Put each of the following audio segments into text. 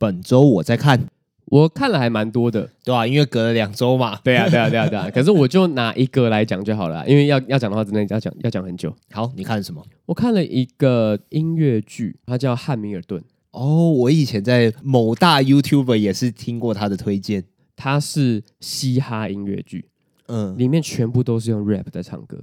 本周我在看，我看了还蛮多的，对啊，因为隔了两周嘛。对啊，对啊，对啊，对啊。可是我就拿一个来讲就好了，因为要要讲的话，真的要讲要讲很久。好，你看什么？我看了一个音乐剧，它叫《汉密尔顿》。哦，我以前在某大 YouTuber 也是听过他的推荐。它是嘻哈音乐剧，嗯，里面全部都是用 rap 在唱歌。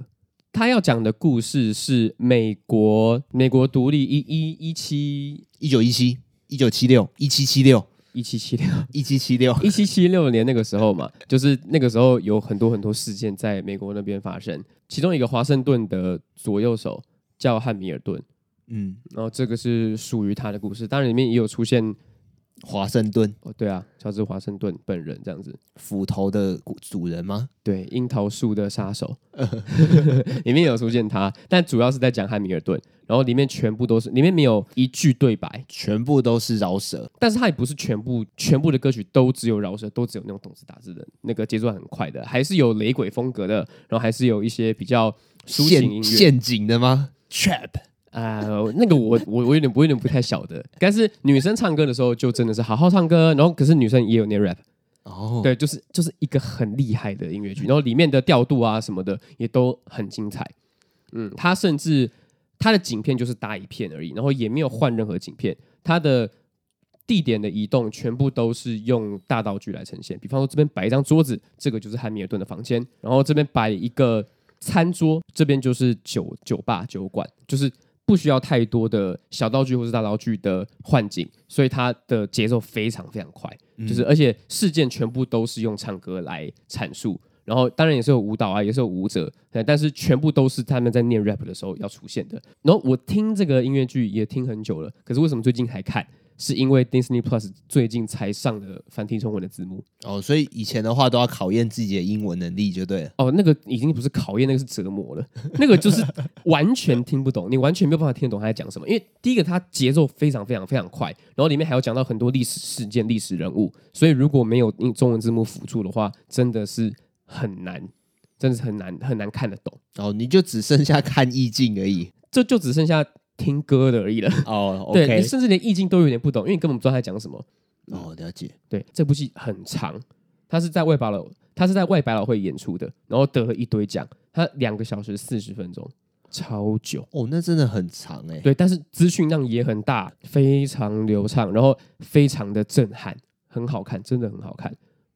他要讲的故事是美国美国独立一一一七一九一七一九七六一七七六。一七七六。一七七六。一七七六年那个时候嘛，就是那个时候有很多很多事件在美国那边发生，其中一个华盛顿的左右手叫汉密尔顿，嗯，然后这个是属于他的故事，当然里面也有出现。华盛顿。哦，对啊，乔治华盛顿本人这样子，斧头的主人吗？对，樱桃树的杀手，里面有出现他，但主要是在讲汉密尔顿，然后里面全部都是，里面没有一句对白，全部都是饶舌，但是他也不是全部，全部的歌曲都只有饶舌，都只有那种动词打字的那个节奏很快的，还是有雷鬼风格的，然后还是有一些比较抒情音乐。陷阱的吗？Trap。啊、呃，那个我我我有点我有点不太晓得，但是女生唱歌的时候就真的是好好唱歌，然后可是女生也有念 rap，哦，对，就是就是一个很厉害的音乐剧，然后里面的调度啊什么的也都很精彩，嗯，它甚至它的景片就是搭一片而已，然后也没有换任何景片，它的地点的移动全部都是用大道具来呈现，比方说这边摆一张桌子，这个就是汉密尔顿的房间，然后这边摆一个餐桌，这边就是酒酒吧酒馆，就是。不需要太多的小道具或是大道具的换景，所以它的节奏非常非常快，嗯、就是而且事件全部都是用唱歌来阐述，然后当然也是有舞蹈啊，也是有舞者，但是全部都是他们在念 rap 的时候要出现的。然后我听这个音乐剧也听很久了，可是为什么最近还看？是因为 Disney Plus 最近才上的繁体中文的字幕哦，所以以前的话都要考验自己的英文能力就对了。哦，那个已经不是考验，那个是折磨了。那个就是完全听不懂，你完全没有办法听得懂他在讲什么。因为第一个，它节奏非常非常非常快，然后里面还有讲到很多历史事件、历史人物，所以如果没有用中文字幕辅助的话，真的是很难，真的是很难很难看得懂。哦，你就只剩下看意境而已，这就只剩下。听歌的而已了哦，oh. 对，你甚至连意境都有点不懂，因为你根本不知道他在讲什么。哦，oh, 了解。对，这部戏很长，他是在外百老，他是在外百老汇演出的，然后得了一堆奖，他两个小时四十分钟，超久哦，oh, 那真的很长哎。对，但是资讯量也很大，非常流畅，然后非常的震撼，很好看，真的很好看。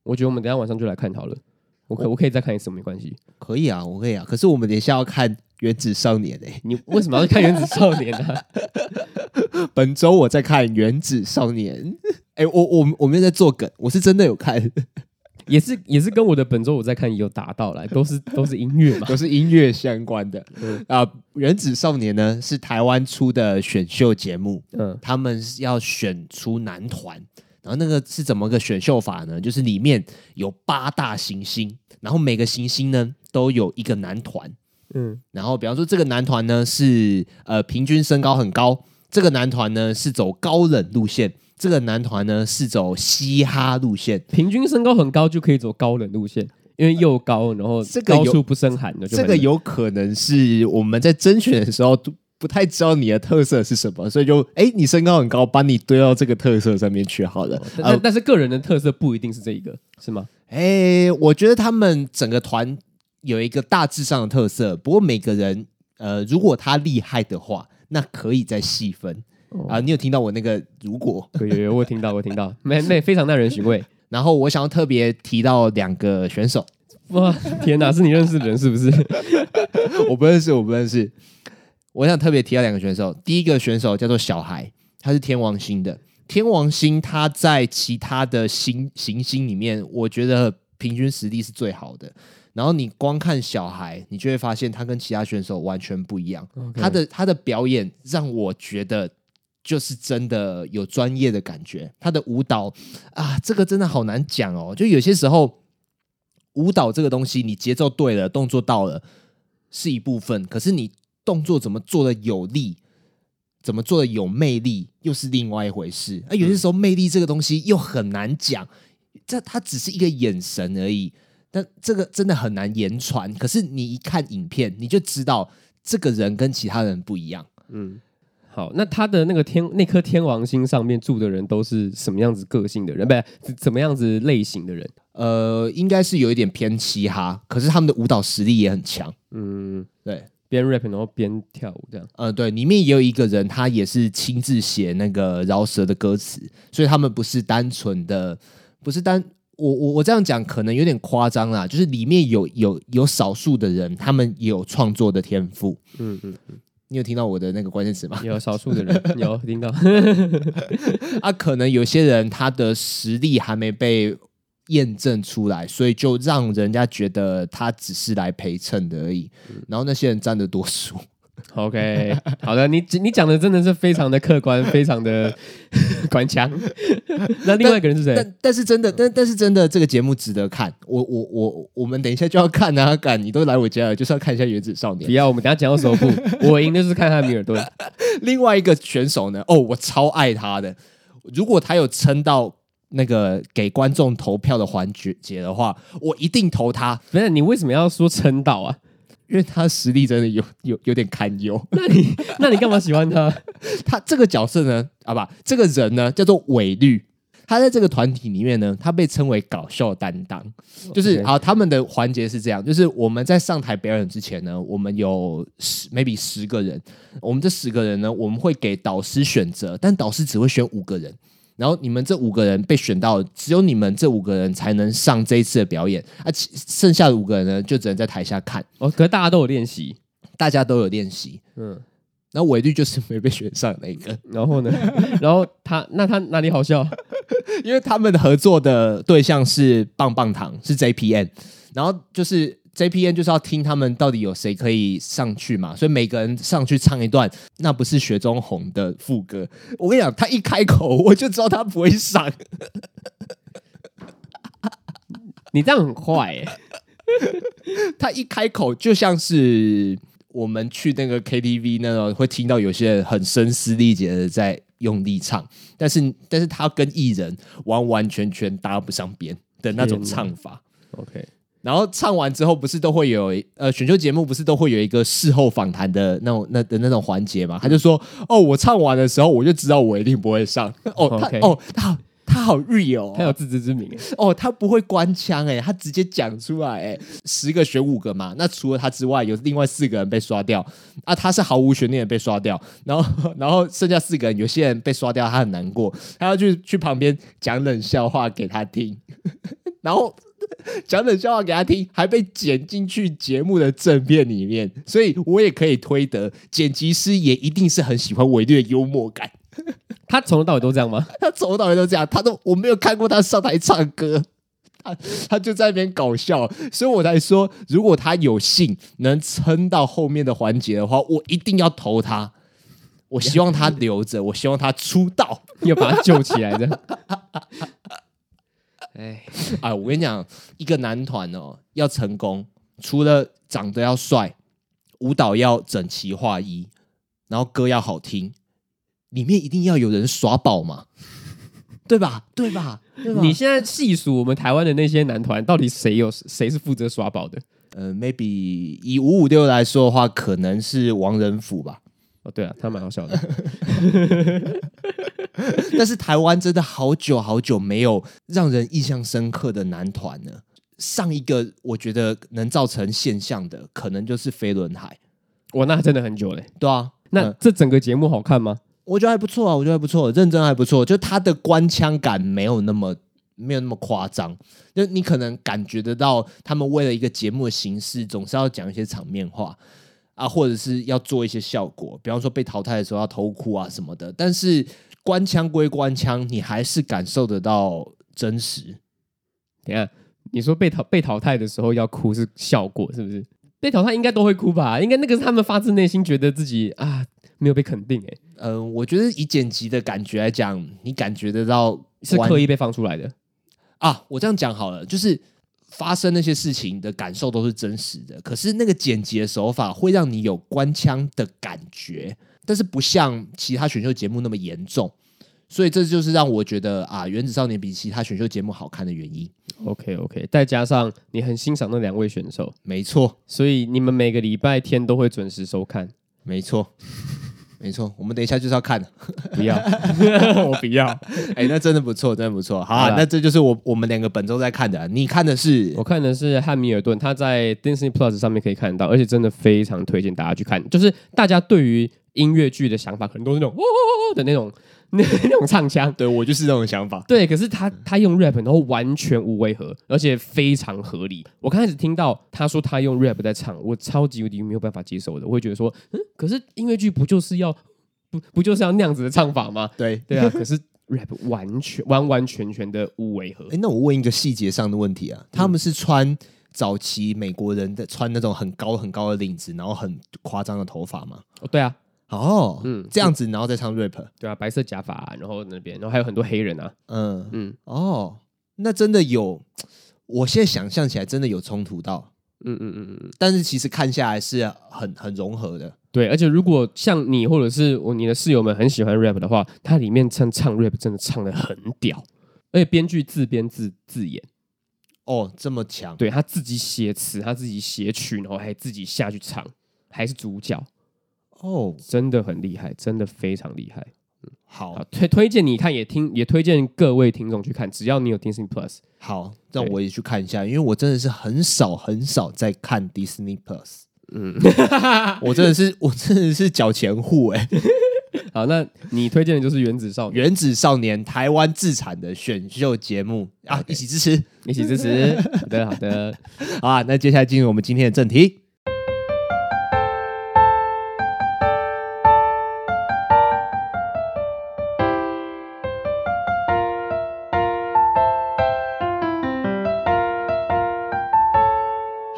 我觉得我们等一下晚上就来看好了。我可、oh. 我可以再看一次，没关系。可以啊，我可以啊。可是我们等一下要看。原子少年哎、欸，你为什么要看原子少年呢、啊？本周我在看原子少年，哎、欸，我我我没有在做梗，我是真的有看，也是也是跟我的本周我在看有达到来，都是都是音乐嘛，都是音乐相关的。啊、嗯啊，原子少年呢是台湾出的选秀节目，嗯，他们要选出男团，然后那个是怎么个选秀法呢？就是里面有八大行星，然后每个行星呢都有一个男团。嗯，然后比方说这个男团呢是呃平均身高很高，这个男团呢是走高冷路线，这个男团呢是走嘻哈路线。平均身高很高就可以走高冷路线，因为又高，然后这个高处不胜寒的。这个有可能是我们在甄选的时候都不太知道你的特色是什么，所以就哎你身高很高，把你堆到这个特色上面去好了。但、呃、但是个人的特色不一定是这一个，是吗？哎，我觉得他们整个团。有一个大致上的特色，不过每个人，呃，如果他厉害的话，那可以再细分啊、哦呃。你有听到我那个如果？有有有，我听到我听到，没没非常耐人寻味。然后我想要特别提到两个选手。哇，天哪，是你认识的人是不是？我不认识，我不认识。我想特别提到两个选手，第一个选手叫做小孩，他是天王星的。天王星他在其他的星行星里面，我觉得平均实力是最好的。然后你光看小孩，你就会发现他跟其他选手完全不一样。他的他的表演让我觉得就是真的有专业的感觉。他的舞蹈啊，这个真的好难讲哦。就有些时候舞蹈这个东西，你节奏对了，动作到了是一部分，可是你动作怎么做的有力，怎么做的有魅力，又是另外一回事。啊有些时候魅力这个东西又很难讲，这它只是一个眼神而已。但这个真的很难言传，可是你一看影片，你就知道这个人跟其他人不一样。嗯，好，那他的那个天那颗天王星上面住的人都是什么样子个性的人？不是怎么样子类型的人？呃，应该是有一点偏嘻哈，可是他们的舞蹈实力也很强。嗯，对，边 rap 然后边跳舞这样。呃，对，里面也有一个人，他也是亲自写那个饶舌的歌词，所以他们不是单纯的，不是单我我我这样讲可能有点夸张啦，就是里面有有有少数的人，他们也有创作的天赋。嗯嗯嗯，你有听到我的那个关键词吗？有少数的人有听到，啊，可能有些人他的实力还没被。验证出来，所以就让人家觉得他只是来陪衬的而已。然后那些人占的多数。OK，好的，你你讲的真的是非常的客观，非常的 官腔。那另外一个人是谁？但但是真的，但但是真的，这个节目值得看。我我我我们等一下就要看啊！敢，你都来我家了，就是要看一下《原子少年》。不要，我们等下讲到首部，我赢的是看汉密尔顿。另外一个选手呢？哦，我超爱他的。如果他有撑到。那个给观众投票的环节的话，我一定投他。不是你为什么要说撑到啊？因为他实力真的有 有有点堪忧。那你那你干嘛喜欢他？他这个角色呢？啊不，这个人呢叫做韦律。他在这个团体里面呢，他被称为搞笑担当。就是啊，他们的环节是这样：就是我们在上台表演之前呢，我们有十 maybe 十个人。我们这十个人呢，我们会给导师选择，但导师只会选五个人。然后你们这五个人被选到，只有你们这五个人才能上这一次的表演，啊，剩下的五个人呢，就只能在台下看。哦，可是大家都有练习，大家都有练习，嗯。然后韦律就是没被选上那个。然后呢？然后他那他哪里好笑？因为他们的合作的对象是棒棒糖，是 JPN，然后就是。JPN 就是要听他们到底有谁可以上去嘛，所以每个人上去唱一段，那不是雪中红的副歌。我跟你讲，他一开口我就知道他不会上。你这样很坏欸。他一开口就像是我们去那个 KTV 那种，会听到有些人很声嘶力竭的在用力唱，但是但是他跟艺人完完全全搭不上边的那种唱法。OK。然后唱完之后，不是都会有呃选秀节目，不是都会有一个事后访谈的那种那的那种环节嘛？他就说：“哦，我唱完的时候，我就知道我一定不会上。哦，他.哦，他好他好 real，他有自知之明。哦，他不会官腔哎，他直接讲出来哎，十个选五个嘛。那除了他之外，有另外四个人被刷掉啊，他是毫无悬念的被刷掉。然后 然后剩下四个人，有些人被刷掉，他很难过，他要去去旁边讲冷笑话给他听，然后。”讲冷笑话给他听，还被剪进去节目的正片里面，所以我也可以推得，剪辑师也一定是很喜欢韦律的幽默感。他从头到尾都这样吗？他从头到尾都这样，他都我没有看过他上台唱歌，他他就在那边搞笑，所以我才说，如果他有幸能撑到后面的环节的话，我一定要投他。我希望他留着，我希望他出道，要把他救起来的。哎，啊，我跟你讲，一个男团哦，要成功，除了长得要帅，舞蹈要整齐划一，然后歌要好听，里面一定要有人耍宝嘛，对吧？对吧？对吧？你现在细数我们台湾的那些男团，到底谁有谁是负责耍宝的？呃，maybe 以五五六来说的话，可能是王仁甫吧。哦，对啊，他蛮好笑的。但是台湾真的好久好久没有让人印象深刻的男团了。上一个我觉得能造成现象的，可能就是飞轮海。哇，那真的很久嘞。对啊，那这整个节目好看吗？我觉得还不错啊，我觉得还不错，认真还不错。就他的官腔感没有那么没有那么夸张，就你可能感觉得到，他们为了一个节目的形式，总是要讲一些场面话。啊，或者是要做一些效果，比方说被淘汰的时候要偷哭啊什么的。但是官腔归官腔，你还是感受得到真实。你看，你说被淘被淘汰的时候要哭是效果，是不是？被淘汰应该都会哭吧？应该那个是他们发自内心觉得自己啊没有被肯定。哎，嗯，我觉得以剪辑的感觉来讲，你感觉得到是刻意被放出来的啊。我这样讲好了，就是。发生那些事情的感受都是真实的，可是那个剪辑的手法会让你有官腔的感觉，但是不像其他选秀节目那么严重，所以这就是让我觉得啊，《原子少年》比其他选秀节目好看的原因。OK OK，再加上你很欣赏那两位选手，没错，所以你们每个礼拜天都会准时收看，没错。没错，我们等一下就是要看，不要，我不要。哎、欸，那真的不错，真的不错。好、啊，好那这就是我我们两个本周在看的、啊。你看的是？我看的是《汉密尔顿》，他在 Disney Plus 上面可以看到，而且真的非常推荐大家去看。就是大家对于音乐剧的想法，可能都是那种哦哦哦的那种。那 那种唱腔，对我就是这种想法。对，可是他他用 rap，然后完全无违和，而且非常合理。我刚开始听到他说他用 rap 在唱，我超级无敌没有办法接受的。我会觉得说，嗯，可是音乐剧不就是要不不就是要那样子的唱法吗？对对啊，可是 rap 完全完完全全的无违和。哎，那我问一个细节上的问题啊，他们是穿早期美国人的穿那种很高很高的领子，然后很夸张的头发吗？哦，对啊。哦，嗯，这样子，然后再唱 rap，对啊，白色假发，然后那边，然后还有很多黑人啊，嗯嗯，嗯哦，那真的有，我现在想象起来真的有冲突到，嗯嗯嗯嗯，但是其实看下来是很很融合的，对，而且如果像你或者是我你的室友们很喜欢 rap 的话，它里面唱唱 rap 真的唱的很屌，而且编剧自编自自演，哦，这么强，对，他自己写词，他自己写曲，然后还自己下去唱，还是主角。哦，oh, 真的很厉害，真的非常厉害。嗯，好，好，推推荐你看，也听，也推荐各位听众去看。只要你有 Disney Plus，好，让我也去看一下，因为我真的是很少很少在看 Disney Plus。嗯，我真的是我真的是缴钱户哎。好，那你推荐的就是《原子少年》，《原子少年》台湾自产的选秀节目啊.一起支持，一起支持。好的，好的，好啊。那接下来进入我们今天的正题。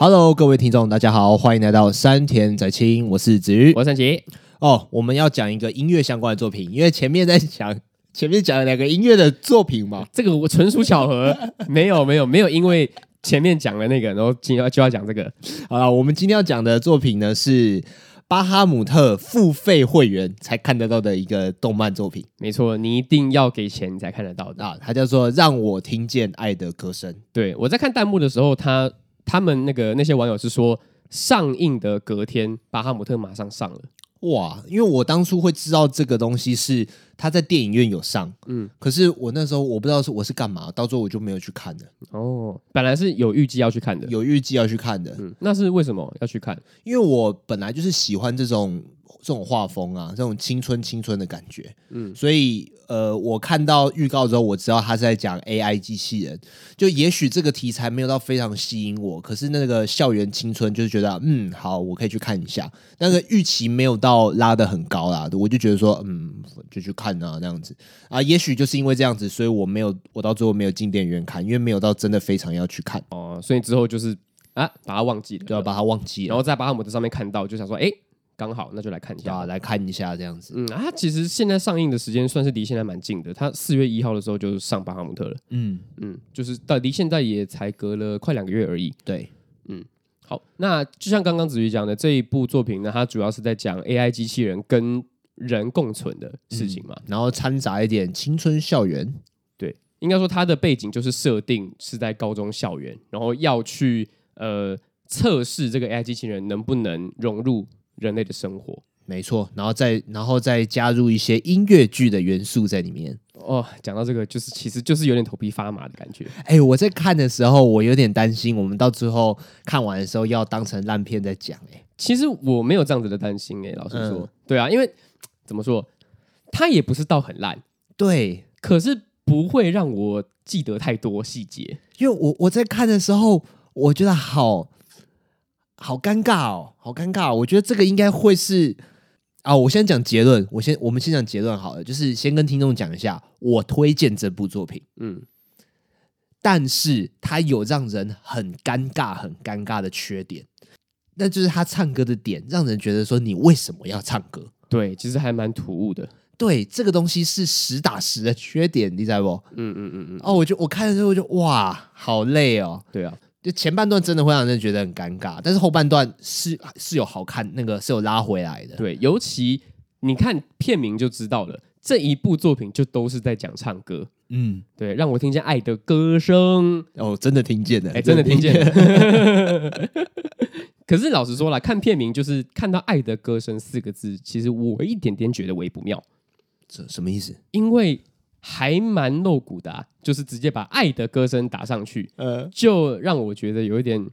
Hello，各位听众，大家好，欢迎来到山田仔清，我是子瑜，我是三奇。哦，我们要讲一个音乐相关的作品，因为前面在讲，前面讲了两个音乐的作品嘛，这个我纯属巧合，没有没有没有，因为前面讲了那个，然后今天就要讲这个。好了，我们今天要讲的作品呢是巴哈姆特付费会员才看得到的一个动漫作品，没错，你一定要给钱才看得到的啊，它叫做《让我听见爱的歌声》。对，我在看弹幕的时候，他。他们那个那些网友是说，上映的隔天，巴哈姆特马上上了。哇！因为我当初会知道这个东西是他在电影院有上，嗯，可是我那时候我不知道是我是干嘛，到最后我就没有去看了。哦，本来是有预计要去看的，有预计要去看的。嗯，那是为什么要去看？因为我本来就是喜欢这种这种画风啊，这种青春青春的感觉。嗯，所以。呃，我看到预告之后，我知道他是在讲 AI 机器人。就也许这个题材没有到非常吸引我，可是那个校园青春就是觉得，嗯，好，我可以去看一下。那个预期没有到拉得很高啦，我就觉得说，嗯，就去看啊，那样子啊。也许就是因为这样子，所以我没有，我到最后没有进电影院看，因为没有到真的非常要去看哦。所以之后就是啊，把它忘记了，就要把它忘记了，然后在巴哈姆特上面看到，就想说，哎。刚好，那就来看一下，啊，来看一下这样子。嗯啊，其实现在上映的时间算是离现在蛮近的，它四月一号的时候就上巴哈姆特了。嗯嗯，就是到离现在也才隔了快两个月而已。对，嗯，好，那就像刚刚子瑜讲的这一部作品呢，它主要是在讲 AI 机器人跟人共存的事情嘛，嗯，然后掺杂一点青春校园。对，应该说它的背景就是设定是在高中校园，然后要去呃测试这个 AI 机器人能不能融入。人类的生活，没错，然后再然后再加入一些音乐剧的元素在里面。哦，讲到这个，就是其实就是有点头皮发麻的感觉。哎，我在看的时候，我有点担心，我们到最后看完的时候要当成烂片在讲。哎，其实我没有这样子的担心。哎，老实说，嗯、对啊，因为怎么说，它也不是到很烂，对，可是不会让我记得太多细节。因为我我在看的时候，我觉得好。好尴尬哦，好尴尬哦！我觉得这个应该会是啊，我先讲结论，我先我们先讲结论好了，就是先跟听众讲一下，我推荐这部作品，嗯，但是它有让人很尴尬、很尴尬的缺点，那就是他唱歌的点，让人觉得说你为什么要唱歌？对，其实还蛮突兀的。对，这个东西是实打实的缺点，你知道不？嗯嗯嗯嗯。哦，我就我看的时候我就哇，好累哦。对啊。就前半段真的会让人觉得很尴尬，但是后半段是是有好看，那个是有拉回来的。对，尤其你看片名就知道了，这一部作品就都是在讲唱歌。嗯，对，让我听见爱的歌声。哦，真的听见了，哎，真的听见了。可是老实说了，看片名就是看到“爱的歌声”四个字，其实我一点点觉得微不妙。这什么意思？因为还蛮露骨的、啊，就是直接把“爱的歌声”打上去，呃，就让我觉得有一点，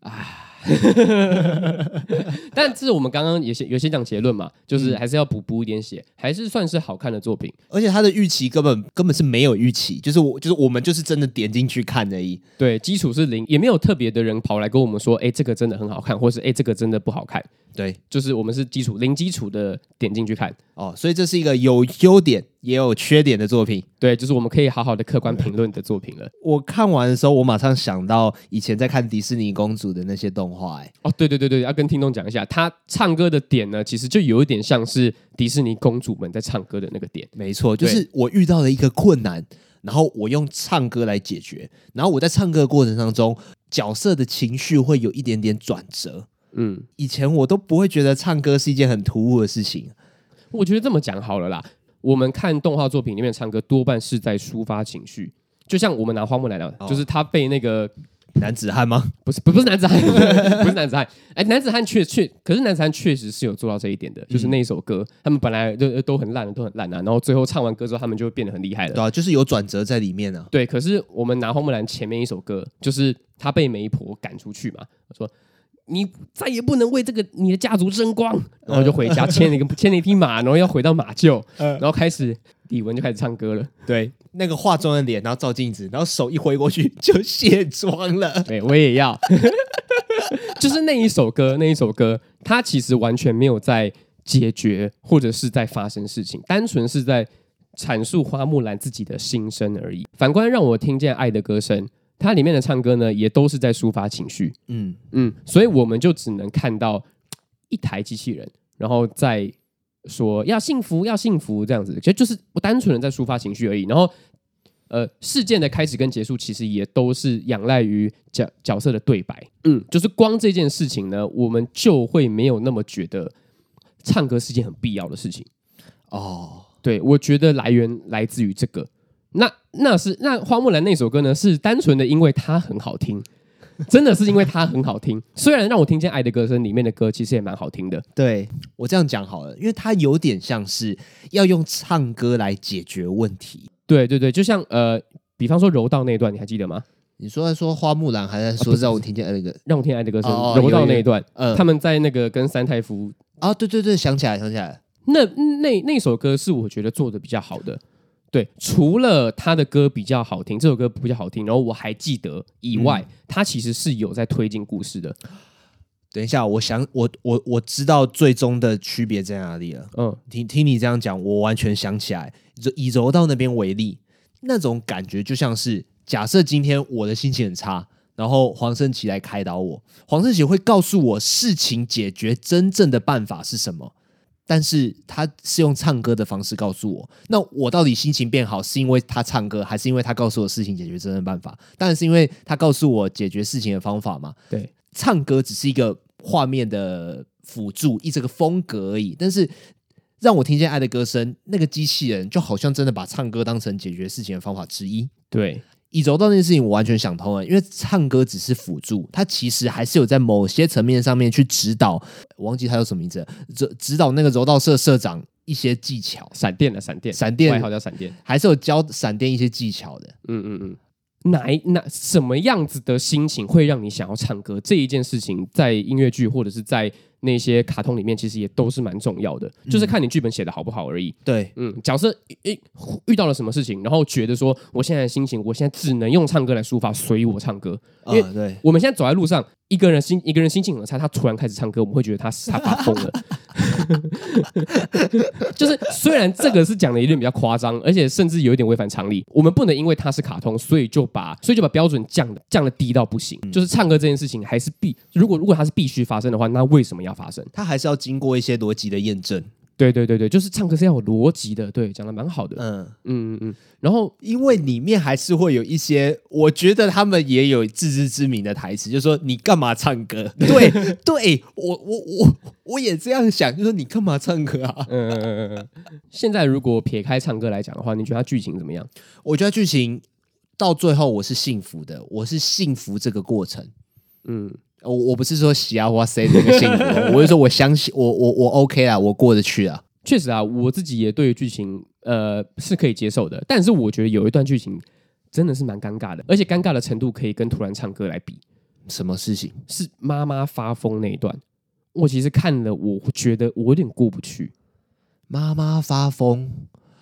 啊。但是我们刚刚也先有先讲结论嘛，就是还是要补补一点血，还是算是好看的作品。而且他的预期根本根本是没有预期，就是我就是我们就是真的点进去看而已。对，基础是零，也没有特别的人跑来跟我们说，哎，这个真的很好看，或是哎，这个真的不好看。对，就是我们是基础零基础的点进去看哦，所以这是一个有优点也有缺点的作品。对，就是我们可以好好的客观评论的作品了。我看完的时候，我马上想到以前在看迪士尼公主的那些动画。哎，哦，对对对对，要跟听众讲一下，他唱歌的点呢，其实就有一点像是迪士尼公主们在唱歌的那个点。没错，就是我遇到了一个困难，然后我用唱歌来解决，然后我在唱歌的过程当中，角色的情绪会有一点点转折。嗯，以前我都不会觉得唱歌是一件很突兀的事情。我觉得这么讲好了啦，我们看动画作品里面唱歌，多半是在抒发情绪。就像我们拿花木兰来讲，就是他被那个男子汉吗？不是，不不是男子汉，不是男子汉。哎，男子汉确确，可是男子汉确实是有做到这一点的。就是那一首歌，他们本来都都很烂，都很烂啊，然后最后唱完歌之后，他们就会变得很厉害了。对啊，就是有转折在里面啊。对，可是我们拿花木兰前面一首歌，就是他被媒婆赶出去嘛，说。你再也不能为这个你的家族争光，然后就回家 牵了一个牵了一匹马，然后要回到马厩，然后开始李玟就开始唱歌了。对，那个化妆的脸，然后照镜子，然后手一挥过去就卸妆了。对，我也要，就是那一首歌，那一首歌，它其实完全没有在解决或者是在发生事情，单纯是在阐述花木兰自己的心声而已。反观让我听见爱的歌声。它里面的唱歌呢，也都是在抒发情绪，嗯嗯，所以我们就只能看到一台机器人，然后在说要幸福，要幸福这样子，其实就是不单纯的在抒发情绪而已。然后，呃，事件的开始跟结束其实也都是仰赖于角角色的对白，嗯，就是光这件事情呢，我们就会没有那么觉得唱歌是件很必要的事情。哦，对，我觉得来源来自于这个。那那是那花木兰那首歌呢？是单纯的因为它很好听，真的是因为它很好听。虽然让我听见《爱的歌声》里面的歌其实也蛮好听的。对，我这样讲好了，因为它有点像是要用唱歌来解决问题。对对对，就像呃，比方说柔道那一段，你还记得吗？你说在说花木兰，还在说让我听见那个让我听爱的歌声柔道那一段？呃，他们在那个跟三太夫啊，对对对，想起来想起来，那那那首歌是我觉得做的比较好的。对，除了他的歌比较好听，这首歌比较好听，然后我还记得以外，嗯、他其实是有在推进故事的。等一下，我想，我我我知道最终的区别在哪里了。嗯，听听你这样讲，我完全想起来。以柔道那边为例，那种感觉就像是，假设今天我的心情很差，然后黄圣琪来开导我，黄圣琪会告诉我事情解决真正的办法是什么。但是他是用唱歌的方式告诉我，那我到底心情变好是因为他唱歌，还是因为他告诉我事情解决真正办法？当然是因为他告诉我解决事情的方法嘛。对，唱歌只是一个画面的辅助，一这个风格而已。但是让我听见爱的歌声，那个机器人就好像真的把唱歌当成解决事情的方法之一。对。以柔道那件事情，我完全想通了，因为唱歌只是辅助，他其实还是有在某些层面上面去指导。我忘记他叫什么名字，指指导那个柔道社社长一些技巧。闪电的闪电，闪电，外号叫闪电，还是有教闪电一些技巧的。嗯嗯嗯。哪一哪什么样子的心情会让你想要唱歌？这一件事情，在音乐剧或者是在。那些卡通里面其实也都是蛮重要的，就是看你剧本写的好不好而已。对，嗯，假设一遇到了什么事情，然后觉得说我现在的心情，我现在只能用唱歌来抒发，所以我唱歌。因为对，我们现在走在路上，一个人心一个人心情很差，他突然开始唱歌，我们会觉得他他发疯了。就是虽然这个是讲的有点比较夸张，而且甚至有一点违反常理，我们不能因为他是卡通，所以就把所以就把标准降的降的低到不行。嗯、就是唱歌这件事情还是必，如果如果它是必须发生的话，那为什么要发生？它还是要经过一些逻辑的验证。对对对对，就是唱歌是要有逻辑的，对，讲的蛮好的。嗯嗯嗯，然后因为里面还是会有一些，我觉得他们也有自知之明的台词，就是说你干嘛唱歌？对对，我我我我也这样想，就是说你干嘛唱歌啊？嗯嗯嗯嗯。现在如果撇开唱歌来讲的话，你觉得它剧情怎么样？我觉得剧情到最后我是幸福的，我是幸福这个过程。嗯，我我不是说喜啊哇塞的那个幸福，我是说我相信我我我 OK 啊，我过得去啊。确实啊，我自己也对于剧情呃是可以接受的，但是我觉得有一段剧情真的是蛮尴尬的，而且尴尬的程度可以跟突然唱歌来比。什么事情？是妈妈发疯那一段，我其实看了，我觉得我有点过不去。妈妈发疯。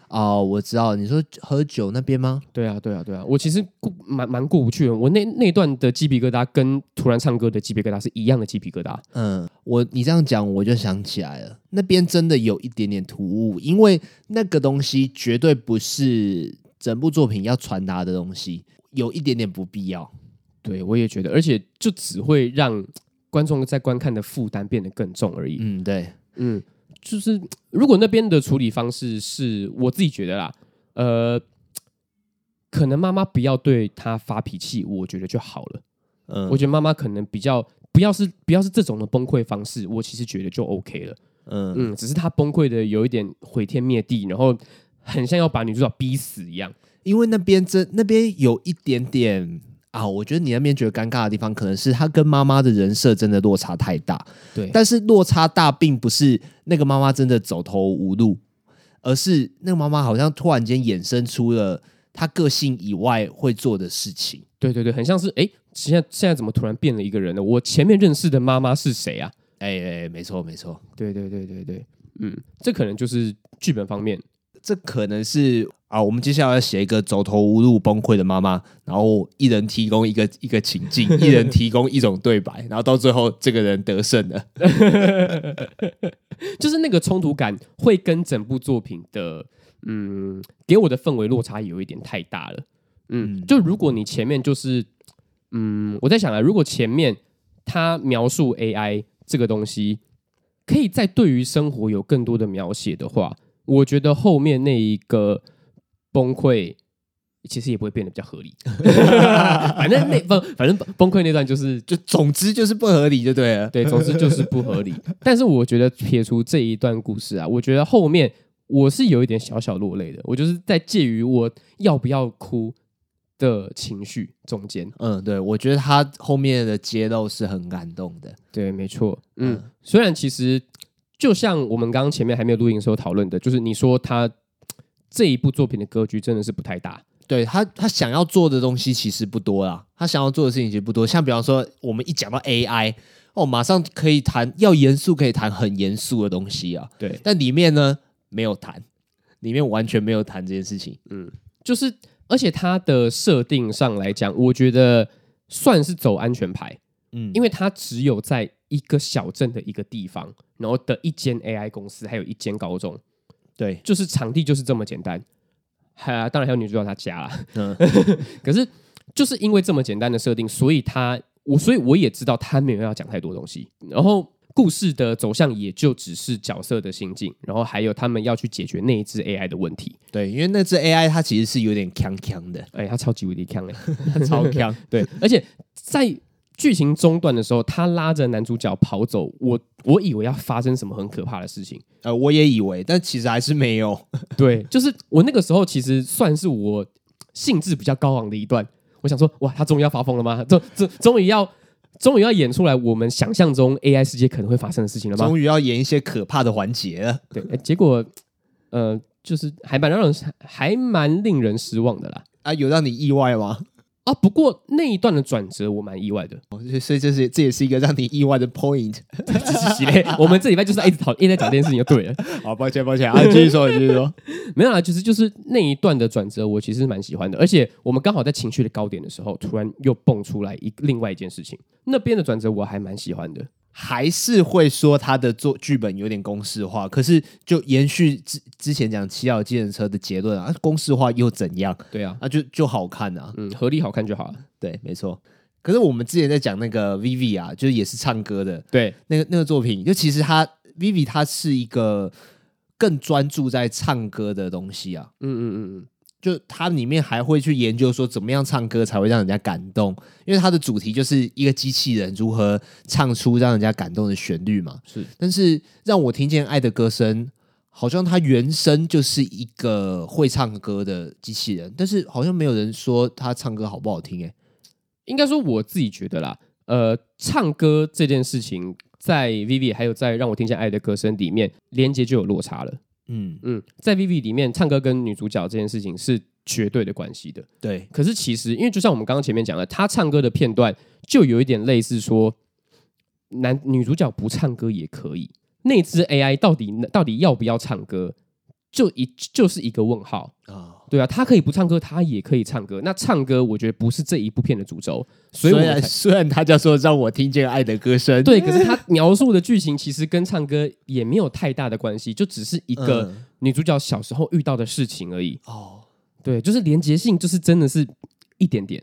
哦，我知道，你说喝酒那边吗？对啊，对啊，对啊，我其实过蛮蛮过不去的。我那那段的鸡皮疙瘩跟突然唱歌的鸡皮疙瘩是一样的鸡皮疙瘩。嗯，我你这样讲，我就想起来了，那边真的有一点点突兀，因为那个东西绝对不是整部作品要传达的东西，有一点点不必要。对，我也觉得，而且就只会让观众在观看的负担变得更重而已。嗯，对，嗯。就是如果那边的处理方式是我自己觉得啦，呃，可能妈妈不要对他发脾气，我觉得就好了。嗯，我觉得妈妈可能比较不要是不要是这种的崩溃方式，我其实觉得就 OK 了。嗯嗯，只是他崩溃的有一点毁天灭地，然后很像要把女主角逼死一样，因为那边真那边有一点点。啊，我觉得你那边觉得尴尬的地方，可能是他跟妈妈的人设真的落差太大。对，但是落差大，并不是那个妈妈真的走投无路，而是那个妈妈好像突然间衍生出了她个性以外会做的事情。对对对，很像是哎，现在现在怎么突然变了一个人呢？我前面认识的妈妈是谁啊？哎哎，没错没错，对对对对对，嗯，这可能就是剧本方面。这可能是啊，我们接下来要写一个走投无路、崩溃的妈妈，然后一人提供一个一个情境，一人提供一种对白，然后到最后这个人得胜了，就是那个冲突感会跟整部作品的嗯给我的氛围落差有一点太大了，嗯，就如果你前面就是嗯我在想啊，如果前面他描述 AI 这个东西，可以在对于生活有更多的描写的话。我觉得后面那一个崩溃，其实也不会变得比较合理。反正那崩，反正崩溃那段就是，就总之就是不合理就对了。对，总之就是不合理。但是我觉得撇除这一段故事啊，我觉得后面我是有一点小小落泪的。我就是在介于我要不要哭的情绪中间。嗯，对，我觉得他后面的揭露是很感动的。对，没错。嗯，嗯虽然其实。就像我们刚刚前面还没有录音的时候讨论的，就是你说他这一部作品的格局真的是不太大，对他他想要做的东西其实不多啦，他想要做的事情其实不多。像比方说，我们一讲到 AI，哦，马上可以谈要严肃可以谈很严肃的东西啊，对。但里面呢没有谈，里面完全没有谈这件事情。嗯，就是而且它的设定上来讲，我觉得算是走安全牌。嗯，因为它只有在一个小镇的一个地方，然后的一间 AI 公司，还有一间高中，对，就是场地就是这么简单。还、啊、当然还有女主角她家啦。嗯，可是就是因为这么简单的设定，所以她我所以我也知道她没有要讲太多东西，然后故事的走向也就只是角色的心境，然后还有他们要去解决那一只 AI 的问题。对，因为那只 AI 它其实是有点强强的，哎，它超级无敌强的，超强。对，而且在。剧情中断的时候，他拉着男主角跑走，我我以为要发生什么很可怕的事情，呃，我也以为，但其实还是没有。对，就是我那个时候其实算是我兴致比较高昂的一段，我想说，哇，他终于要发疯了吗？终终终于要终于要演出来我们想象中 AI 世界可能会发生的事情了吗？终于要演一些可怕的环节了。对，结果呃，就是还蛮让人还蛮令人失望的啦。啊，有让你意外吗？啊，不过那一段的转折我蛮意外的，哦所以这是这也是一个让你意外的 point。我们这礼拜就是一直讨一直在讲这件事情就对了。好，抱歉抱歉啊，继续说继续说。没有啦，其实就是那一段的转折，我其实蛮喜欢的。而且我们刚好在情绪的高点的时候，突然又蹦出来一另外一件事情，那边的转折我还蛮喜欢的。还是会说他的做剧本有点公式化，可是就延续之之前讲七号计程车的结论啊，公式化又怎样？对啊，那就就好看啊，嗯，合理好看就好了。对，没错。可是我们之前在讲那个 Vivi 啊，就是也是唱歌的，对，那个那个作品，就其实他 Vivi 他是一个更专注在唱歌的东西啊，嗯嗯嗯嗯。就它里面还会去研究说怎么样唱歌才会让人家感动，因为它的主题就是一个机器人如何唱出让人家感动的旋律嘛。是，但是让我听见爱的歌声，好像它原声就是一个会唱歌的机器人，但是好像没有人说他唱歌好不好听诶。应该说我自己觉得啦，呃，唱歌这件事情在 Vivi 还有在让我听见爱的歌声里面连接就有落差了。嗯嗯，在 Vivi 里面唱歌跟女主角这件事情是绝对的关系的。对，可是其实因为就像我们刚刚前面讲的，她唱歌的片段就有一点类似说，男女主角不唱歌也可以。那只 AI 到底到底要不要唱歌，就一就是一个问号啊。哦对啊，他可以不唱歌，他也可以唱歌。那唱歌，我觉得不是这一部片的主轴。所以我，虽然虽然他叫做让我听见爱的歌声，对，可是他 描述的剧情其实跟唱歌也没有太大的关系，就只是一个女主角小时候遇到的事情而已。哦、嗯，对，就是连结性，就是真的是一点点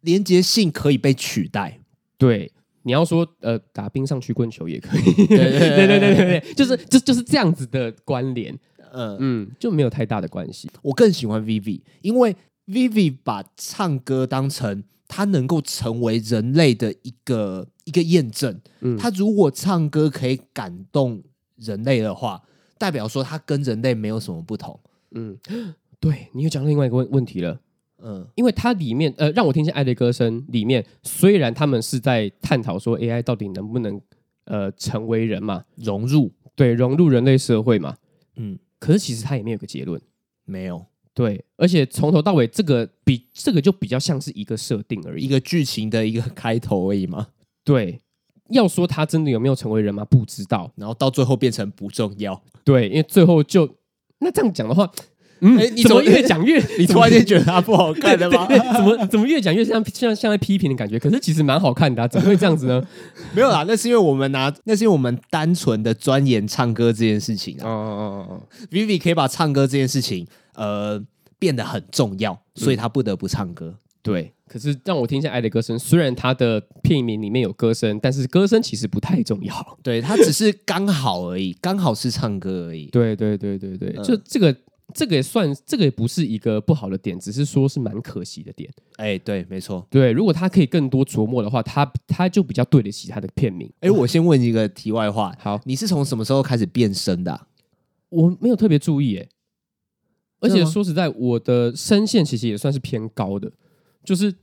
连结性可以被取代。对，你要说呃，打冰上曲棍球也可以。对对对对对对，就是就就是这样子的关联。嗯嗯，就没有太大的关系。我更喜欢 Vivi，因为 Vivi 把唱歌当成他能够成为人类的一个一个验证。嗯，他如果唱歌可以感动人类的话，代表说他跟人类没有什么不同。嗯，对，你又讲到另外一个问问题了。嗯，因为它里面呃，让我听见爱的歌声里面，虽然他们是在探讨说 AI 到底能不能呃成为人嘛，融入，对，融入人类社会嘛。嗯。可是其实他也没有个结论，没有对，而且从头到尾这个比这个就比较像是一个设定而已，一个剧情的一个开头而已嘛。对，要说他真的有没有成为人吗？不知道，然后到最后变成不重要。对，因为最后就那这样讲的话。嗯，你怎么越讲越？你突然间觉得他不好看的吗？怎么怎么越讲越像像像在批评的感觉？可是其实蛮好看的，啊，怎么会这样子呢？没有啦，那是因为我们拿，那是因为我们单纯的钻研唱歌这件事情啊。哦哦哦哦，Vivi 可以把唱歌这件事情呃变得很重要，所以他不得不唱歌。嗯、对，可是让我听一下爱的歌声，虽然他的片名里面有歌声，但是歌声其实不太重要。对，他只是刚好而已，刚好是唱歌而已。对对对对对，就这个。这个也算，这个也不是一个不好的点，只是说是蛮可惜的点。哎，对，没错，对，如果他可以更多琢磨的话，他他就比较对得起他的片名。哎，我先问一个题外话，好，你是从什么时候开始变声的啊？我没有特别注意，哎，而且说实在，我的声线其实也算是偏高的，就是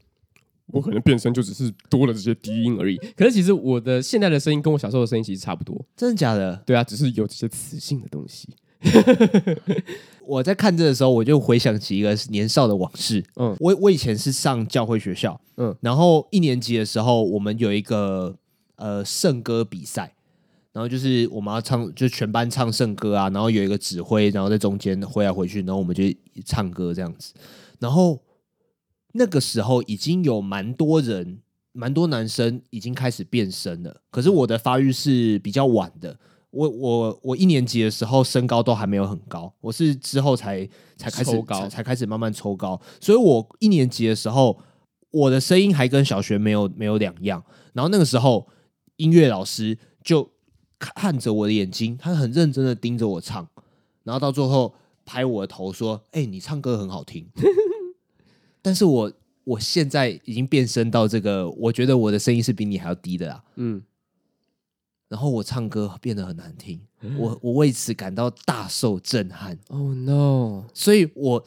我可能变声就只是多了这些低音而已。可是其实我的现在的声音跟我小时候的声音其实差不多，真的假的？对啊，只是有这些磁性的东西。我在看这的时候，我就回想起一个年少的往事。嗯，我我以前是上教会学校，嗯，然后一年级的时候，我们有一个呃圣歌比赛，然后就是我们要唱，就全班唱圣歌啊，然后有一个指挥，然后在中间挥来回去，然后我们就唱歌这样子。然后那个时候已经有蛮多人，蛮多男生已经开始变声了，可是我的发育是比较晚的。我我我一年级的时候身高都还没有很高，我是之后才才开始才才开始慢慢抽高，所以我一年级的时候我的声音还跟小学没有没有两样。然后那个时候音乐老师就看着我的眼睛，他很认真的盯着我唱，然后到最后拍我的头说：“哎、欸，你唱歌很好听。”但是我我现在已经变身到这个，我觉得我的声音是比你还要低的啦。嗯。然后我唱歌变得很难听，我我为此感到大受震撼。Oh no！所以我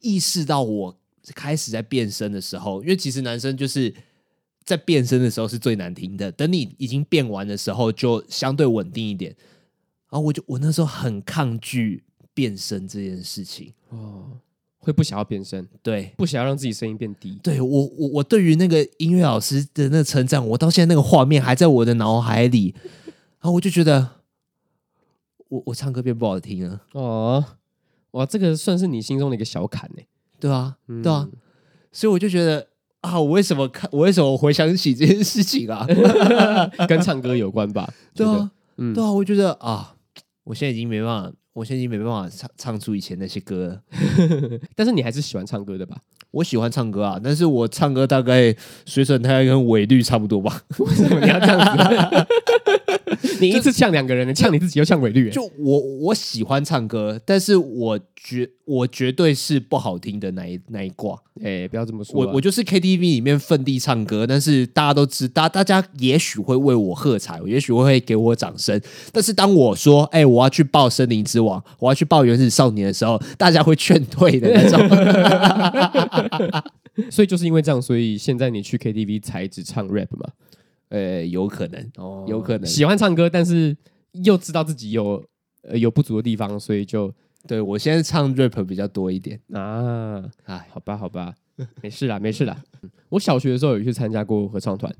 意识到我开始在变声的时候，因为其实男生就是在变声的时候是最难听的。等你已经变完的时候，就相对稳定一点。然后我就我那时候很抗拒变声这件事情。哦。Oh. 会不想要变声，对，不想要让自己声音变低。对我，我我对于那个音乐老师的那个称赞，我到现在那个画面还在我的脑海里，然后我就觉得，我我唱歌变不好听了。哦，哇，这个算是你心中的一个小坎呢？对啊，对啊，所以我就觉得啊，我为什么看，我为什么回想起这件事情啊？跟唱歌有关吧？对啊，嗯，对啊，我觉得啊，我现在已经没办法。我现在已经没办法唱唱出以前那些歌了，但是你还是喜欢唱歌的吧？我喜欢唱歌啊，但是我唱歌大概水准大概跟韦律差不多吧？为什么你要这样子？你一次呛两个人，你呛你自己又呛韦律。就我我喜欢唱歌，但是我绝我绝对是不好听的那一那一挂。哎，不要这么说。我我就是 KTV 里面奋力唱歌，但是大家都知道，大家也许会为我喝彩，也许会给我掌声。但是当我说哎，我要去报森林之王，我要去报原始少年的时候，大家会劝退的那种。所以就是因为这样，所以现在你去 KTV 才只唱 rap 嘛？呃，有可能，哦，有可能喜欢唱歌，但是又知道自己有呃有不足的地方，所以就对我现在唱 rap 比较多一点啊。哎，好吧，好吧，没事啦，没事啦。我小学的时候有去参加过合唱团，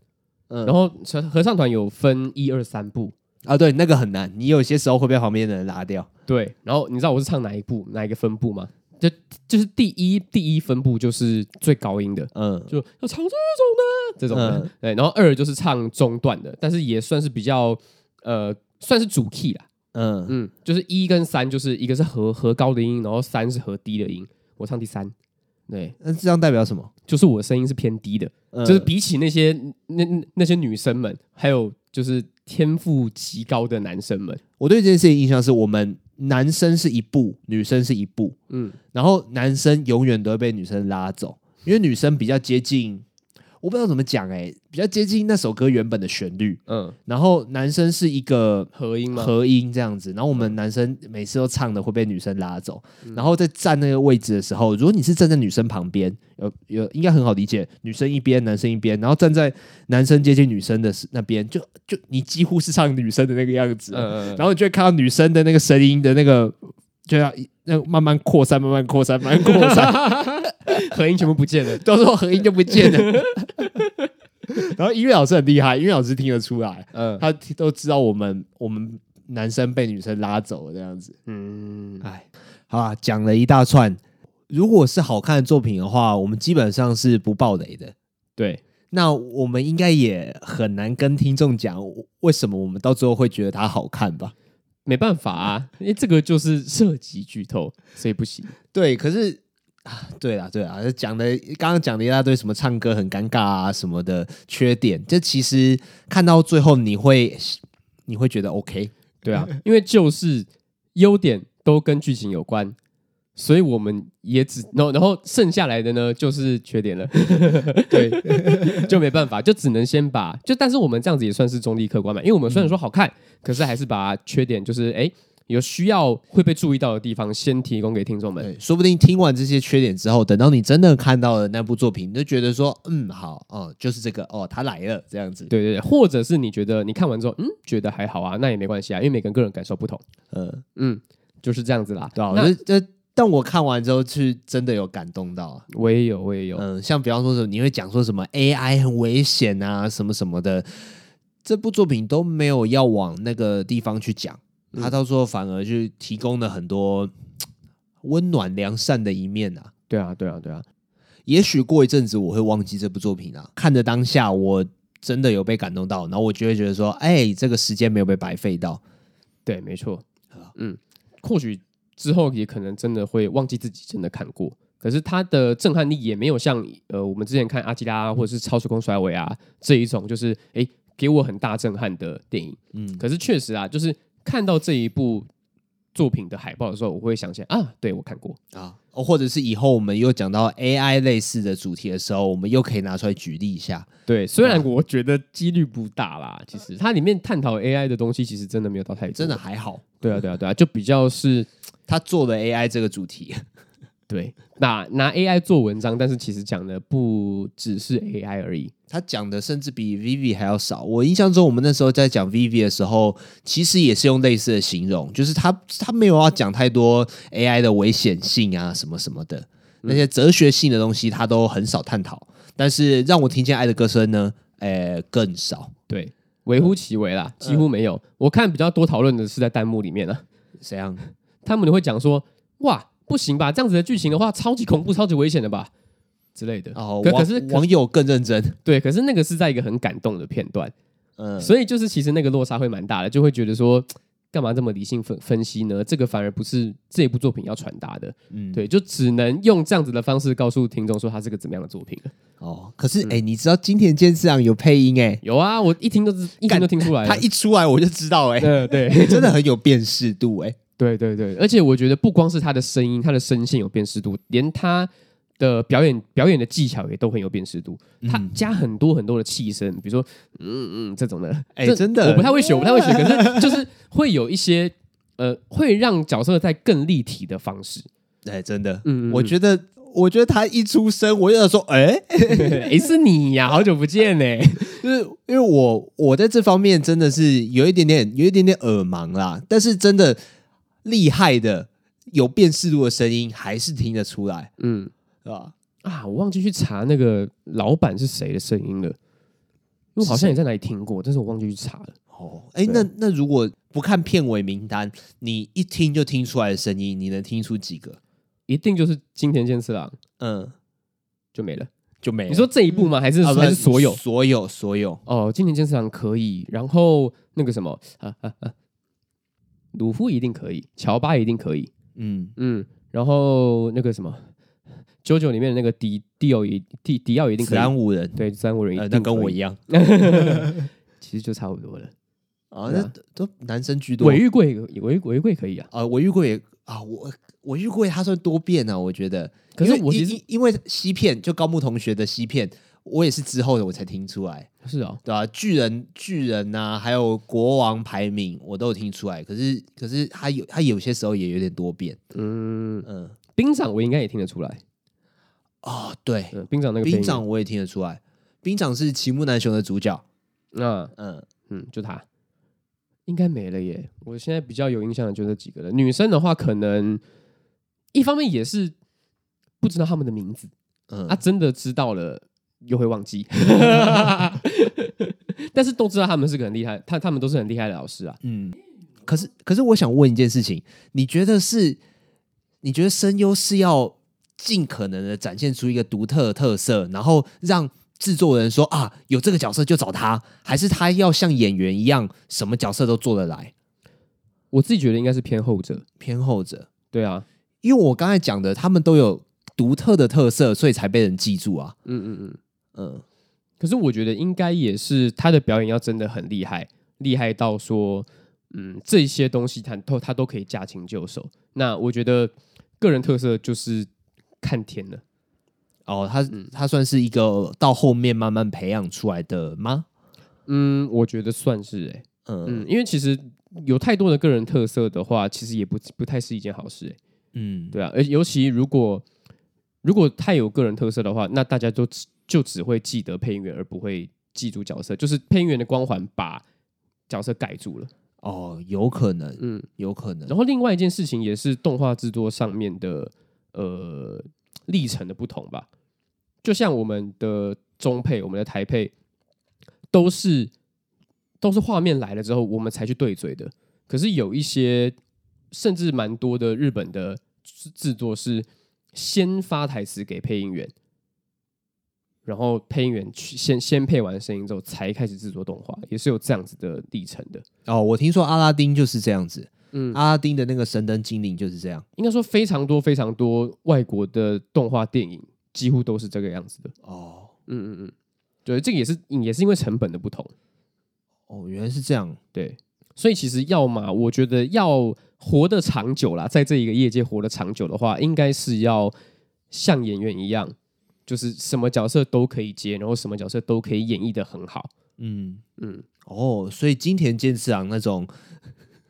嗯，然后合唱团有分一二三部啊，对，那个很难，你有些时候会被旁边的人拉掉。对，然后你知道我是唱哪一部，哪一个分部吗？就就是第一第一分部就是最高音的，嗯，就要唱这种的这种。的，嗯、对，然后二就是唱中段的，但是也算是比较呃算是主 key 啦，嗯。嗯，就是一跟三就是一个是和和高的音，然后三是和低的音，我唱第三，对，那这样代表什么？就是我的声音是偏低的，嗯、就是比起那些那那些女生们，还有就是天赋极高的男生们，我对这件事情印象是我们。男生是一步，女生是一步，嗯，然后男生永远都会被女生拉走，因为女生比较接近。我不知道怎么讲哎、欸，比较接近那首歌原本的旋律，嗯，然后男生是一个和音吗？和音这样子，然后我们男生每次都唱的会被女生拉走，嗯、然后在站那个位置的时候，如果你是站在女生旁边，有有应该很好理解，女生一边，男生一边，然后站在男生接近女生的那边，就就你几乎是唱女生的那个样子，嗯嗯，然后你就会看到女生的那个声音的那个就要那慢慢扩散，慢慢扩散，慢慢扩散。合音全部不见了，到时候和音就不见了。然后音乐老师很厉害，音乐老师听得出来，嗯，他都知道我们我们男生被女生拉走了这样子。嗯，哎，好啊，讲了一大串。如果是好看的作品的话，我们基本上是不爆雷的。对，那我们应该也很难跟听众讲为什么我们到最后会觉得它好看吧？没办法啊，因为这个就是涉及剧透，所以不行。对，可是。啊，对啊，对啊，讲的刚刚讲的一大堆什么唱歌很尴尬啊什么的缺点，这其实看到最后你会你会觉得 OK，对啊，因为就是优点都跟剧情有关，所以我们也只然后然后剩下来的呢就是缺点了，对，就没办法，就只能先把就但是我们这样子也算是中立客观嘛，因为我们虽然说好看，可是还是把缺点就是哎。有需要会被注意到的地方，先提供给听众们。说不定听完这些缺点之后，等到你真的看到了那部作品，你就觉得说，嗯，好，哦，就是这个，哦，他来了，这样子。对对对，或者是你觉得你看完之后，嗯，觉得还好啊，那也没关系啊，因为每个人个人感受不同。嗯嗯，就是这样子啦。对啊，那这但我看完之后是真的有感动到。我也有，我也有。嗯，像比方说什么，你会讲说什么 AI 很危险啊，什么什么的，这部作品都没有要往那个地方去讲。他到时候反而去提供了很多 温暖良善的一面啊！对啊，对啊，对啊。也许过一阵子我会忘记这部作品啊，看着当下我真的有被感动到，然后我就会觉得说，哎，这个时间没有被白费到。对，没错。嗯，或许之后也可能真的会忘记自己真的看过，可是它的震撼力也没有像呃我们之前看阿基拉或者是超时空甩尾啊这一种，就是哎给我很大震撼的电影。嗯，可是确实啊，就是。看到这一部作品的海报的时候，我会想起来啊，对，我看过啊，或者是以后我们又讲到 AI 类似的主题的时候，我们又可以拿出来举例一下。对，虽然我觉得几率不大啦，其实它里面探讨 AI 的东西，其实真的没有到太多，真的还好。对啊，对啊，对啊，就比较是他做的 AI 这个主题。对，那拿 AI 做文章，但是其实讲的不只是 AI 而已。他讲的甚至比 Vivi 还要少。我印象中，我们那时候在讲 Vivi 的时候，其实也是用类似的形容，就是他他没有要讲太多 AI 的危险性啊，什么什么的那些哲学性的东西，他都很少探讨。但是让我听见爱的歌声呢，诶，更少。对，微乎其微啦，几乎没有。嗯、我看比较多讨论的是在弹幕里面啊，怎样？他们会讲说，哇。不行吧？这样子的剧情的话，超级恐怖、超级危险的吧之类的。哦，可可是网友更认真。对，可是那个是在一个很感动的片段。嗯，所以就是其实那个落差会蛮大的，就会觉得说，干嘛这么理性分分析呢？这个反而不是这部作品要传达的。嗯，对，就只能用这样子的方式告诉听众说，它是个怎么样的作品。哦，可是哎、嗯欸，你知道今田健次郎有配音哎、欸？有啊，我一听都一听就听出来，他一出来我就知道哎、欸。对，真的很有辨识度哎、欸。对对对，而且我觉得不光是他的声音，他的声线有辨识度，连他的表演表演的技巧也都很有辨识度。嗯、他加很多很多的气声，比如说嗯嗯这种的，哎、欸，真的我不太会学，我不太会学，可是就是会有一些呃，会让角色在更立体的方式。哎，真的，嗯，嗯，我觉得我觉得他一出生，我就想说，哎、欸，哎，是你呀，好久不见呢。就是因为我我在这方面真的是有一点点有一点点耳盲啦，但是真的厉害的有辨识度的声音还是听得出来，嗯，是吧？啊，我忘记去查那个老板是谁的声音了，因为好像也在哪里听过，但是我忘记去查了。哦，哎，那那如果不看片尾名单，你一听就听出来的声音，你能听出几个？一定就是金田健次郎，嗯，就没了，就没了。你说这一部吗？还是、啊、还是所有？所有所有哦，金田健次郎可以，然后那个什么啊啊啊，鲁夫一定可以，乔巴一定可以，嗯。嗯，然后那个什么。九九里面的那个迪迪奥也迪迪奥一定可以，三五人。对三五人一定、呃、那跟我一样，其实就差不多了。啊。那都男生居多，尾玉贵尾尾玉贵可以啊。啊，尾玉贵啊，我尾玉贵他算多变啊，我觉得。可是我其实因，因为西片就高木同学的西片，我也是之后的我才听出来，是啊、哦，对吧、啊？巨人巨人呐、啊，还有国王排名我都有听出来，可是可是他有他有些时候也有点多变，嗯嗯，兵长我应该也听得出来。哦，对，嗯、兵长那个兵长我也听得出来，兵长是齐木楠雄的主角，那嗯嗯，就他应该没了耶。我现在比较有印象的就这几个了。女生的话，可能一方面也是不知道他们的名字，嗯，啊，真的知道了又会忘记，但是都知道他们是个很厉害，他他们都是很厉害的老师啊，嗯。可是可是我想问一件事情，你觉得是？你觉得声优是要？尽可能的展现出一个独特的特色，然后让制作人说啊，有这个角色就找他，还是他要像演员一样，什么角色都做得来？我自己觉得应该是偏后者，偏后者。对啊，因为我刚才讲的，他们都有独特的特色，所以才被人记住啊。嗯嗯嗯嗯。可是我觉得应该也是他的表演要真的很厉害，厉害到说，嗯，这些东西他都他都可以驾轻就熟。那我觉得个人特色就是。看天了，哦，他、嗯、他算是一个到后面慢慢培养出来的吗？嗯，我觉得算是哎、欸，嗯嗯，因为其实有太多的个人特色的话，其实也不不太是一件好事哎、欸，嗯，对啊，而尤其如果如果太有个人特色的话，那大家都只就只会记得配音员，而不会记住角色，就是配音员的光环把角色盖住了。哦，有可能，嗯，有可能。然后另外一件事情也是动画制作上面的。呃，历程的不同吧，就像我们的中配、我们的台配，都是都是画面来了之后，我们才去对嘴的。可是有一些，甚至蛮多的日本的制作是先发台词给配音员，然后配音员去先先配完声音之后，才开始制作动画，也是有这样子的历程的。哦，我听说阿拉丁就是这样子。嗯，阿拉丁的那个神灯精灵就是这样。应该说非常多非常多外国的动画电影几乎都是这个样子的。哦，嗯嗯嗯，对，这个也是也是因为成本的不同。哦，原来是这样。对，所以其实要嘛，我觉得要活得长久啦，在这一个业界活得长久的话，应该是要像演员一样，就是什么角色都可以接，然后什么角色都可以演绎的很好。嗯嗯，哦，所以金田健次郎那种。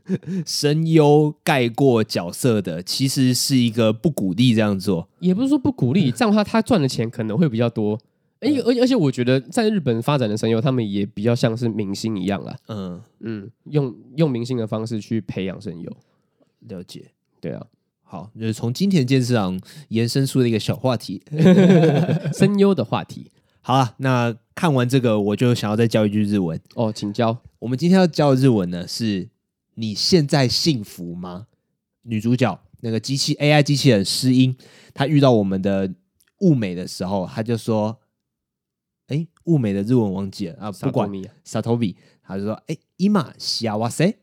声优盖过角色的，其实是一个不鼓励这样做，也不是说不鼓励，这样的话他赚的钱可能会比较多。而且而且，我觉得在日本发展的声优，他们也比较像是明星一样啦。嗯嗯，用用明星的方式去培养声优，了解。对啊，好，就是从金田健次郎延伸出的一个小话题，声优的话题。好了，那看完这个，我就想要再教一句日文哦，请教。我们今天要教的日文呢是。你现在幸福吗？女主角那个机器 AI 机器人诗音，她遇到我们的物美的时候，她就说：“哎，物美的日文忘记了啊，不管 Satobi，她就说：哎，伊玛西亚瓦塞，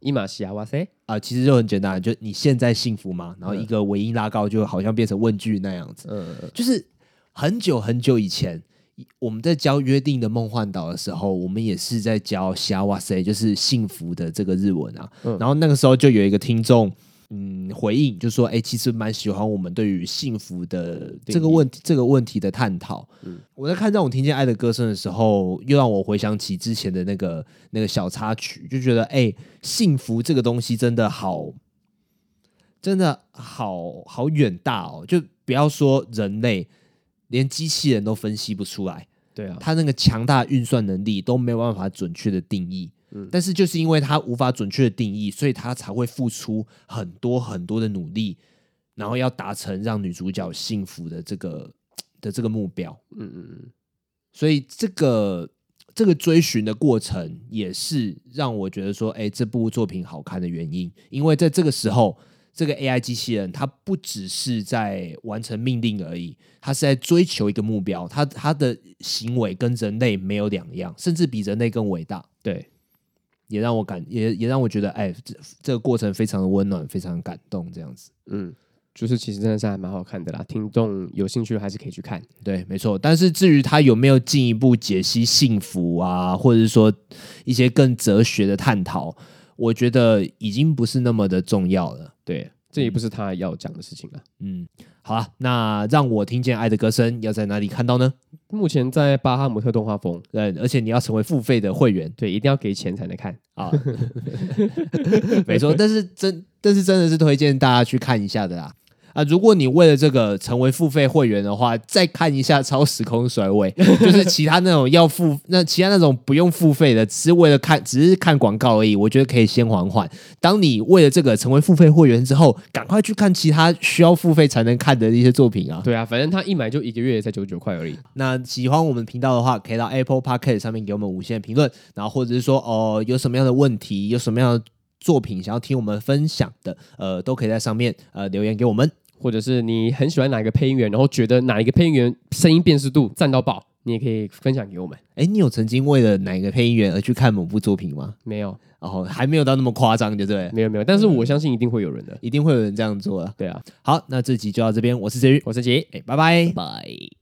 伊玛西亚哇塞啊，其实就很简单，就你现在幸福吗？然后一个尾音拉高，就好像变成问句那样子，嗯，就是很久很久以前。”我们在教《约定的梦幻岛》的时候，我们也是在教“夏哇塞”，就是幸福的这个日文啊。嗯、然后那个时候就有一个听众，嗯，回应就说：“哎，其实蛮喜欢我们对于幸福的这个问题这个问题的探讨。嗯”我在看《让我听见爱的歌声》的时候，又让我回想起之前的那个那个小插曲，就觉得哎，幸福这个东西真的好，真的好好远大哦。就不要说人类，连机器人都分析不出来。对啊，它那个强大运算能力都没有办法准确的定义。嗯，但是就是因为他无法准确的定义，所以他才会付出很多很多的努力，然后要达成让女主角幸福的这个的这个目标。嗯嗯嗯。所以这个这个追寻的过程，也是让我觉得说，哎，这部作品好看的原因。因为在这个时候，这个 AI 机器人它不只是在完成命令而已，它是在追求一个目标。它它的行为跟人类没有两样，甚至比人类更伟大。对。也让我感，也也让我觉得，哎，这这个过程非常的温暖，非常感动，这样子，嗯，就是其实真的是还蛮好看的啦。听众有兴趣还是可以去看，对，没错。但是至于他有没有进一步解析幸福啊，或者是说一些更哲学的探讨，我觉得已经不是那么的重要了。对，这也不是他要讲的事情了。嗯，好了，那让我听见爱的歌声要在哪里看到呢？目前在巴哈姆特动画风，嗯，而且你要成为付费的会员，对，一定要给钱才能看啊。没错，但是真，但是真的是推荐大家去看一下的啦。啊，如果你为了这个成为付费会员的话，再看一下《超时空甩尾》，就是其他那种要付，那其他那种不用付费的，只是为了看，只是看广告而已。我觉得可以先缓缓。当你为了这个成为付费会员之后，赶快去看其他需要付费才能看的一些作品啊。对啊，反正他一买就一个月才九十九块而已。那喜欢我们频道的话，可以到 Apple Podcast 上面给我们五星评论，然后或者是说哦，有什么样的问题，有什么样的作品想要听我们分享的，呃，都可以在上面呃留言给我们。或者是你很喜欢哪一个配音员，然后觉得哪一个配音员声音辨识度赞到爆，你也可以分享给我们。哎，你有曾经为了哪一个配音员而去看某部作品吗？没有，然后还没有到那么夸张，对不对？没有没有，但是我相信一定会有人的，一定会有人这样做的。对啊，好，那这集就到这边，我是哲宇，我是杰，哎，拜拜，拜。